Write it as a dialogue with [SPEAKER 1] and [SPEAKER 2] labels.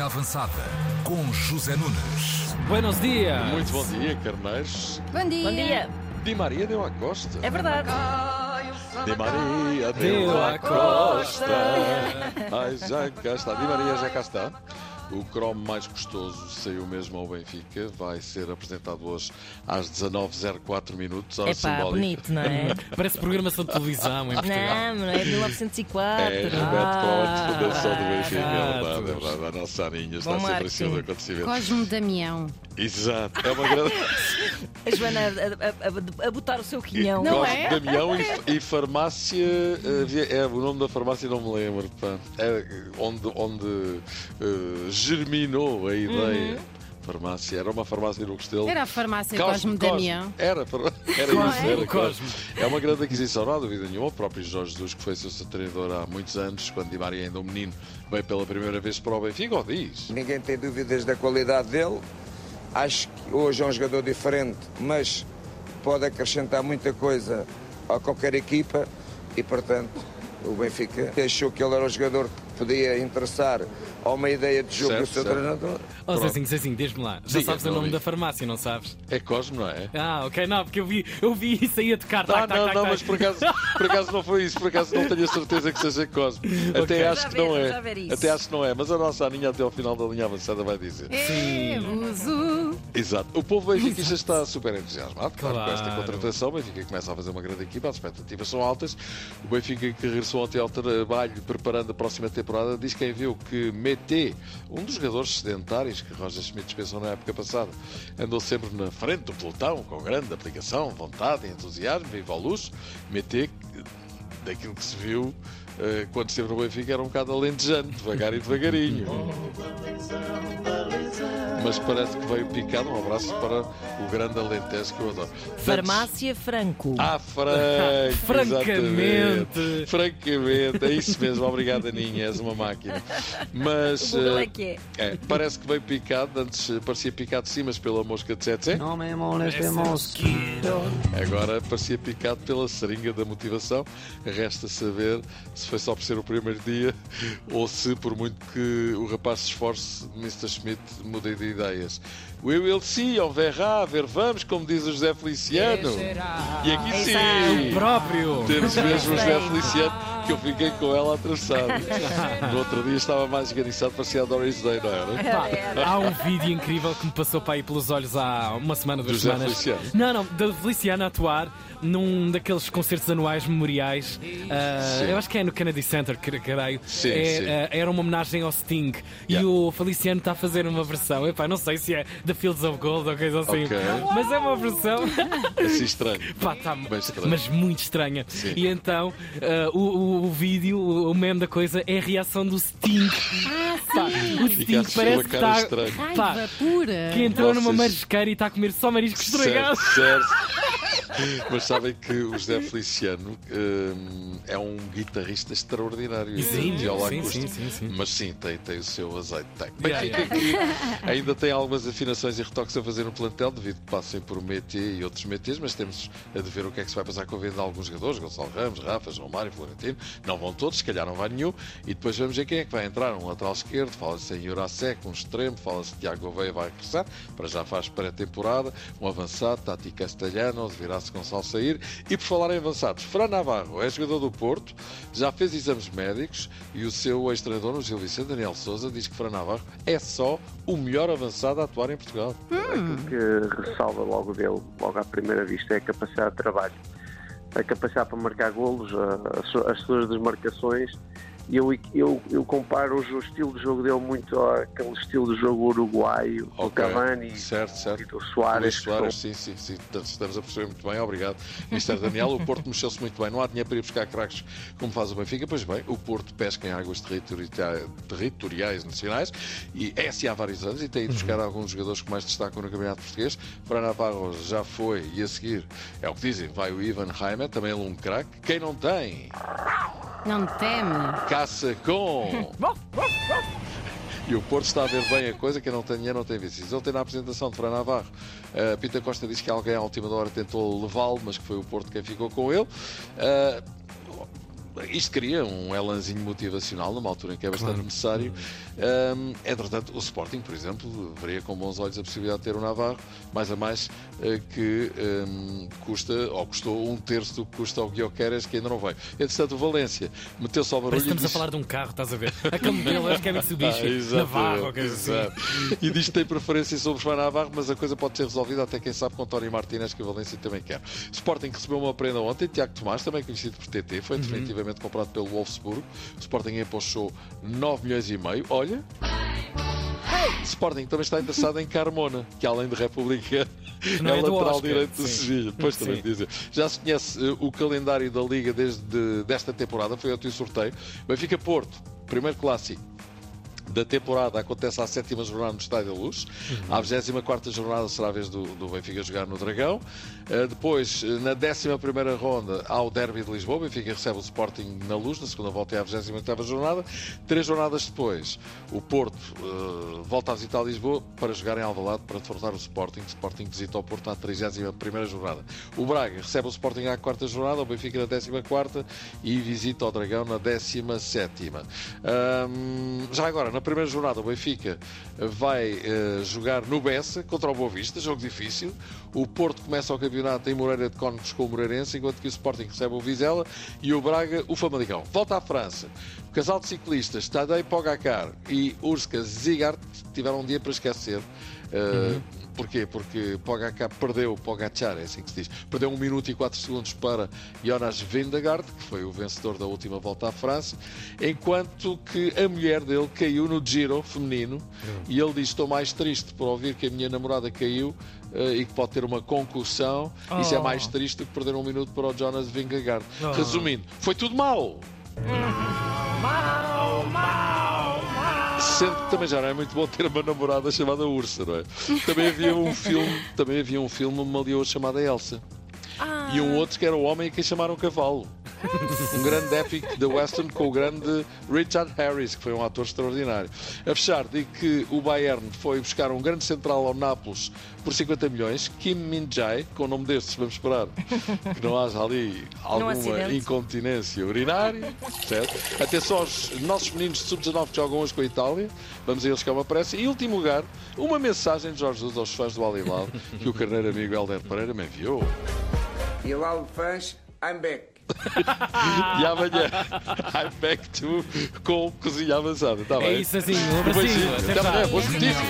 [SPEAKER 1] Linha Avançada com José Nunes.
[SPEAKER 2] Buenos dias.
[SPEAKER 3] Muito bom dia, carneiros.
[SPEAKER 4] Bom dia.
[SPEAKER 5] Bom dia.
[SPEAKER 3] Di Maria deu à costa.
[SPEAKER 5] É verdade.
[SPEAKER 3] Di Maria
[SPEAKER 2] Deu
[SPEAKER 3] deu
[SPEAKER 2] à
[SPEAKER 3] costa. Ai, já cá está. Di Maria já cá está. O cromo mais custoso saiu mesmo ao Benfica. Vai ser apresentado hoje às 19h04 minutos.
[SPEAKER 5] É pá,
[SPEAKER 3] simbólica.
[SPEAKER 5] bonito, não é?
[SPEAKER 2] Parece programação de televisão em Portugal.
[SPEAKER 5] Não, não é 1904.
[SPEAKER 3] É, remete para a fundação do Benfica. É verdade, é verdade. A nossa Aninha está
[SPEAKER 5] Bom
[SPEAKER 3] sempre em cima do acontecimento.
[SPEAKER 4] Cosmo Damião.
[SPEAKER 3] Exato. É uma grande.
[SPEAKER 5] A Joana a, a- a- a botar o seu quinhão.
[SPEAKER 4] Não
[SPEAKER 3] Cosme
[SPEAKER 4] é?
[SPEAKER 3] Damião e, e farmácia. eh, é, o nome da farmácia não me lembro. Pá. É, onde onde eh, germinou a ideia. Farmácia. Era uma farmácia no Costelo.
[SPEAKER 4] Era a farmácia
[SPEAKER 3] Cosme,
[SPEAKER 4] Cosmo
[SPEAKER 3] Cosme.
[SPEAKER 4] Damião.
[SPEAKER 3] Era, era isso, era
[SPEAKER 2] Cosme.
[SPEAKER 3] É uma grande aquisição, não há dúvida nenhuma. O próprio Jorge Jesus, que foi seu treinador há muitos anos, quando Di Maria ainda um menino, veio pela primeira vez para o Benfica, ou diz.
[SPEAKER 6] Ninguém tem dúvidas da qualidade dele. Acho que hoje é um jogador diferente, mas pode acrescentar muita coisa a qualquer equipa e, portanto, o Benfica achou que ele era o jogador podia interessar a uma ideia de jogo
[SPEAKER 3] Certo,
[SPEAKER 6] do seu
[SPEAKER 3] certo.
[SPEAKER 6] treinador.
[SPEAKER 2] Oh, Zezinho, Zezinho, diz-me lá. Já sabes o nome
[SPEAKER 3] amigo.
[SPEAKER 2] da farmácia, não sabes?
[SPEAKER 3] É Cosme, não é?
[SPEAKER 2] Ah, ok, não, porque eu vi, eu vi isso aí a tocar.
[SPEAKER 3] Não,
[SPEAKER 2] tac, tac,
[SPEAKER 3] não,
[SPEAKER 2] tac,
[SPEAKER 3] não,
[SPEAKER 2] tac.
[SPEAKER 3] mas por acaso, por acaso não foi isso, por acaso não tenho a certeza que seja Cosme. Até
[SPEAKER 2] Ok.
[SPEAKER 3] acho que não é. Até acho que não é, mas a nossa Aninha até ao final da linha avançada vai dizer.
[SPEAKER 4] É, buzo.
[SPEAKER 3] Exato. O povo benfiquista está super entusiasmado claro, com esta contratação. O Benfica começa a fazer uma grande equipa, as expectativas são altas. O Benfica que regressou ontem ao trabalho preparando a próxima temporada diz quem viu que Mete, um dos jogadores sedentários que Roger Schmidt dispensou na época passada, andou sempre na frente do pelotão com grande aplicação, vontade e entusiasmo, viva ao luxo. Mete, daquilo que se viu eh, quando esteve no Benfica, era um bocado alentejante, devagar e devagarinho. Mas parece que veio picado. Um abraço para o grande Alentejo que eu adoro.
[SPEAKER 5] Farmácia Franco.
[SPEAKER 3] Ah, Franco,
[SPEAKER 2] Francamente.
[SPEAKER 3] Francamente, é isso mesmo. Obrigado, Aninha, és uma máquina. Mas
[SPEAKER 5] O Google
[SPEAKER 3] eh,
[SPEAKER 5] é que é.
[SPEAKER 3] é, parece que veio picado. Antes parecia picado sim, mas pela mosca de Tsetse.
[SPEAKER 7] No me moleste mosquito.
[SPEAKER 3] Agora parecia picado pela seringa da motivação. Resta saber se foi só por ser o primeiro dia ou se, por muito que o rapaz se esforce, Mr. Schmidt muda de ideias. We will see, on verra, ver vamos, como diz o José Feliciano. E aqui sim,
[SPEAKER 2] O próprio.
[SPEAKER 3] temos mesmo o José. Feliciano, que eu fiquei com ela atravessado. No outro dia estava mais esganiçado, parecia a Doris Day, não era?
[SPEAKER 2] Pá, há um vídeo incrível que me passou para aí pelos olhos há uma semana, duas
[SPEAKER 3] José
[SPEAKER 2] semanas.
[SPEAKER 3] Feliciano?
[SPEAKER 2] Não, não, da Feliciano a atuar num daqueles concertos anuais memoriais.
[SPEAKER 3] Sim.
[SPEAKER 2] eu acho que é no Kennedy Center, car- caralho.
[SPEAKER 3] Sim,
[SPEAKER 2] É,
[SPEAKER 3] sim.
[SPEAKER 2] ah, era uma homenagem ao Sting. E
[SPEAKER 3] Yeah.
[SPEAKER 2] o Feliciano está a fazer uma versão. Epá, não sei se é The Fields of Gold ou coisa assim.
[SPEAKER 3] Ok.
[SPEAKER 2] Mas é uma versão.
[SPEAKER 3] Assim estranho.
[SPEAKER 2] Pá, tá,
[SPEAKER 3] Bem estranho.
[SPEAKER 2] mas muito estranha.
[SPEAKER 3] Sim.
[SPEAKER 2] E então ah, o, o, o vídeo, o, meme da coisa é a reação do Sting. Pá, o Sting
[SPEAKER 3] Ficaste
[SPEAKER 2] parece
[SPEAKER 3] a
[SPEAKER 2] que
[SPEAKER 3] cara
[SPEAKER 2] está. Pá,
[SPEAKER 4] pura.
[SPEAKER 2] que entrou numa marisqueira e está a comer só marisco estragado.
[SPEAKER 3] Certo, certo. Mas sabem que o José Feliciano hum, é um guitarrista extraordinário.
[SPEAKER 2] Sim, sim, sim, sim, sim.
[SPEAKER 3] Mas sim, tem, tem o seu azeite. Tem. Bem,
[SPEAKER 2] Yeah,
[SPEAKER 3] fica aqui. Ainda tem algumas afinações e retoques a fazer no plantel, devido que passem por um MET e outros METs, mas temos a de ver o que é que se vai passar com a venda de alguns jogadores, Gonçalo Ramos, Rafa, João Mário, Florentino. Não vão todos, se calhar não vai nenhum. E depois vamos ver quem é que vai entrar. Um lateral esquerdo, fala-se em Jurasek, um extremo, fala-se que Tiago Gouveia vai regressar, para já faz pré-temporada. Um avançado, Tati Castelhano, virá-se Gonçalo sair. E por falar em avançados, Fran Navarro é jogador do Porto, já fez exames médicos e o seu ex-treinador, o Gil Vicente Daniel Souza, diz que Fran Navarro é só o melhor avançado a atuar em Portugal.
[SPEAKER 8] Aquilo que ressalva logo dele, logo à primeira vista, é a capacidade de trabalho. A capacidade para marcar golos, as suas desmarcações. E eu, eu, eu comparo o estilo de jogo dele muito àquele estilo de jogo uruguaio, o
[SPEAKER 3] Ok.
[SPEAKER 8] Cavani
[SPEAKER 3] Certo,
[SPEAKER 8] e
[SPEAKER 3] certo.
[SPEAKER 8] do Soares.
[SPEAKER 3] Luís Soares,
[SPEAKER 8] são-
[SPEAKER 3] sim, sim, sim. Estamos a perceber muito bem, obrigado. Mr. Daniel, o Porto mexeu-se muito bem. Não há dinheiro para ir buscar craques como faz o Benfica. Pois bem, o Porto pesca em águas territori- territoriais nacionais e é assim há vários anos e tem ido buscar alguns jogadores que mais destacam no Campeonato Português. Fran Navarro já foi e a seguir, é o que dizem, vai o Ivan Heimer, também ele um craque. Quem não tem,
[SPEAKER 4] Não teme.
[SPEAKER 3] caça com. E o Porto está a ver bem a coisa, quem não tem dinheiro não tem vícios. Ontem na apresentação de Fran Navarro, uh, Pita Costa disse que alguém à última hora tentou levá-lo, mas que foi o Porto quem ficou com ele. Uh, isto cria um elanzinho motivacional numa altura em que é bastante necessário. Um, entretanto, o Sporting, por exemplo, veria com bons olhos a possibilidade de ter o Navarro, mais a mais eh, que um, custa, ou custou um terço do que custa o Guioqueras, que ainda não veio. Entretanto, o Valência meteu-se ao barulho
[SPEAKER 2] Parece que estamos
[SPEAKER 3] e
[SPEAKER 2] a falar de um carro, estás a ver? A Camelo, acho que é Mitsubishi,
[SPEAKER 3] Ah, exatamente,
[SPEAKER 2] Navarro, ou coisa assim.
[SPEAKER 3] exato. E diz que tem preferência sobre João Navarro, mas a coisa pode ser resolvida até quem sabe com Tony Martínez, que o Valência também quer. Sporting recebeu uma prenda ontem, Tiago Tomás, também conhecido por TT, foi comprado pelo Wolfsburgo. O Sporting empochou 9 milhões e meio. Olha. Sporting também está interessado em Carmona, que além de republicano,
[SPEAKER 2] não
[SPEAKER 3] é
[SPEAKER 2] é
[SPEAKER 3] lateral
[SPEAKER 2] Oscar,
[SPEAKER 3] direito do. Sevilha. Depois também dizer. Já se conhece eh, o calendário da Liga desde desta temporada, foi ontem o sorteio. Benfica Porto, primeiro clássico da temporada acontece à sétima jornada no Estádio da Luz. À 24 jornada será a vez do, do Benfica jogar no Dragão. Uh, depois, uh, na 11 ronda, há o Derby de Lisboa. O Benfica recebe o Sporting na Luz. Na segunda volta é à 28 jornada. Três jornadas depois, o Porto uh, volta a visitar Lisboa para jogar em Alvalade para defrontar o Sporting. O Sporting visita o Porto na 31 jornada. O Braga recebe o Sporting à quarta jornada. O Benfica na 14 e visita o Dragão na 17 Ahm, já agora, na primeira jornada, o Benfica vai eh, jogar no Bessa contra o Boa Vista, jogo difícil. O Porto começa o campeonato em Moreira de Cónicos com o Moreirense, enquanto que o Sporting recebe o Vizela e o Braga o Famalicão. Volta à França. O casal de ciclistas Tadej Pogacar e Urska Zigart tiveram um dia para esquecer. Eh, Porquê? Porque Pogacar perdeu, Pogacar, é assim que se diz, perdeu 1 minuto e 4 segundos para Jonas Vingegaard, que foi o vencedor da última volta à França, enquanto que a mulher dele caiu no Giro feminino e ele diz: Estou mais triste por ouvir que a minha namorada caiu eh, e que pode ter uma concussão. Isso é
[SPEAKER 2] Oh.
[SPEAKER 3] mais triste do que perder um minuto para o Jonas Vingegaard.
[SPEAKER 2] Oh.
[SPEAKER 3] Resumindo, foi tudo mau. Sendo que também já não é muito bom ter uma namorada chamada Ursa, não é? Também havia um filme, também havia um filme, uma leoa chamada Elsa. E um outro que era o homem a quem chamaram cavalo. Um grande épico da Western com o grande Richard Harris, que foi um ator extraordinário. A fechar, digo que o Bayern foi buscar um grande central ao Nápoles por 50 milhões, Kim Min-jae, com o nome destes, vamos esperar que não haja ali alguma incontinência urinária, certo? Atenção aos nossos meninos de sub-19 que jogam hoje com a Itália, vamos a eles que é uma pressa. E, em último lugar, uma mensagem de Jorge Jesus aos fãs do Alilal, que o carneiro amigo Helder Pereira me enviou.
[SPEAKER 6] E lá, fãs, I'm back.
[SPEAKER 3] E amanhã, I'm back to com cozinha avançada, tá
[SPEAKER 2] É
[SPEAKER 3] bem?
[SPEAKER 2] isso assim, um abracinho. Até
[SPEAKER 3] amanhã, boas notícias.